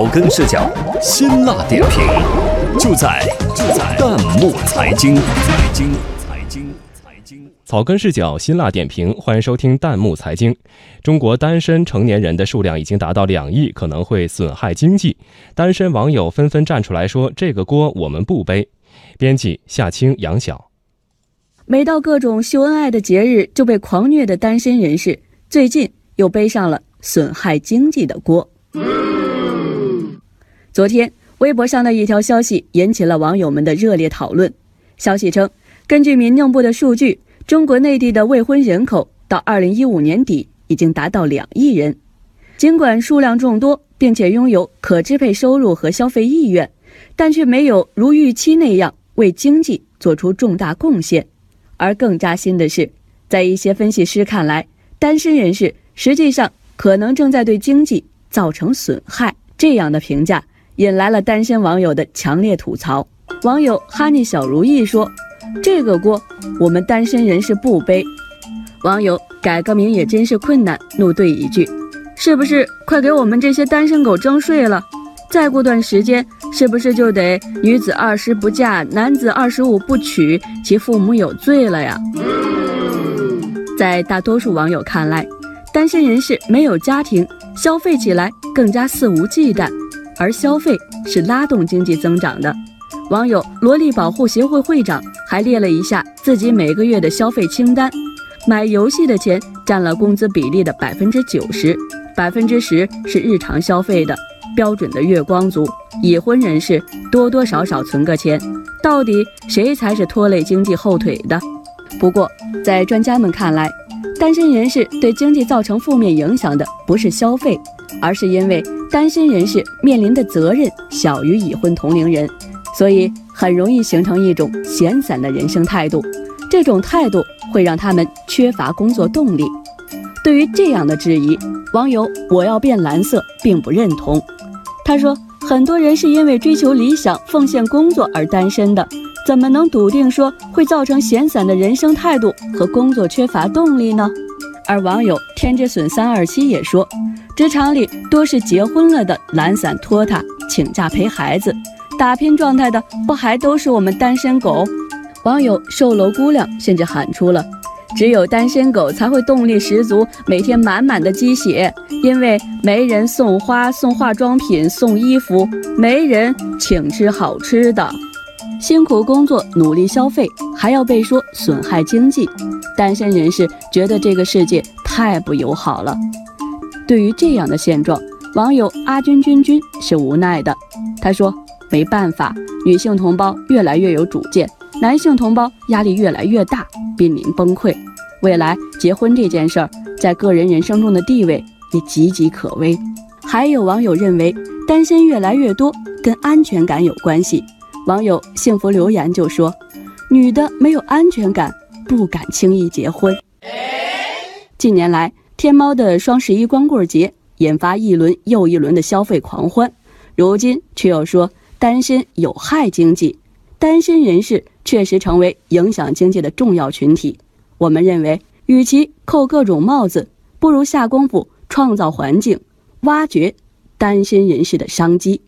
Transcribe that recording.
草根视角，辛辣点评，就在就在弹幕财经财经财经财经。草根视角，辛辣点评，欢迎收听弹幕财经。中国单身成年人的数量已经达到两亿，可能会损害经济。单身网友纷纷站出来说：“这个锅我们不背。”编辑夏青、杨晓。每到各种秀恩爱的节日，就被狂虐的单身人士，最近又背上了损害经济的锅。昨天，微博上的一条消息引起了网友们的热烈讨论。消息称，根据民政部的数据，中国内地的未婚人口到二零一五年底已经达到两亿人。尽管数量众多，并且拥有可支配收入和消费意愿，但却没有如预期那样为经济做出重大贡献。而更扎心的是，在一些分析师看来，单身人士实际上可能正在对经济造成损害。这样的评价引来了单身网友的强烈吐槽。网友哈尼小如意说：“这个锅我们单身人士不背。”网友改个名也真是困难，怒怼一句：“是不是快给我们这些单身狗征税了？再过段时间。”是不是就得女子二十不嫁，男子二十五不娶，其父母有罪了呀？在大多数网友看来，单身人士没有家庭，消费起来更加肆无忌惮，而消费是拉动经济增长的。网友萝莉保护协会会长还列了一下自己每个月的消费清单，买游戏的钱占了工资比例的百分之九十，百分之十是日常消费的。标准的月光族，已婚人士多多少少存个钱，到底谁才是拖累经济后腿的？不过，在专家们看来，单身人士对经济造成负面影响的不是消费，而是因为单身人士面临的责任小于已婚同龄人，所以很容易形成一种闲散的人生态度。这种态度会让他们缺乏工作动力。对于这样的质疑，网友我要变蓝色并不认同。他说：“很多人是因为追求理想、奉献工作而单身的，怎么能笃定说会造成闲散的人生态度和工作缺乏动力呢？”而网友天之损三二七也说：“职场里多是结婚了的懒散拖沓，请假陪孩子，打拼状态的不还都是我们单身狗？”网友售楼姑娘甚至喊出了。只有单身狗才会动力十足，每天满满的鸡血，因为没人送花、送化妆品、送衣服，没人请吃好吃的。辛苦工作、努力消费，还要被说损害经济，单身人士觉得这个世界太不友好了。对于这样的现状，网友阿君君君是无奈的。他说：“没办法，女性同胞越来越有主见。”男性同胞压力越来越大，濒临崩溃。未来结婚这件事儿，在个人人生中的地位也岌岌可危。还有网友认为，单身越来越多跟安全感有关系。网友幸福留言就说：“女的没有安全感，不敢轻易结婚。”近年来，天猫的双十一光棍节引发一轮又一轮的消费狂欢，如今却又说单身有害经济。单身人士确实成为影响经济的重要群体。我们认为，与其扣各种帽子，不如下功夫创造环境，挖掘单身人士的商机。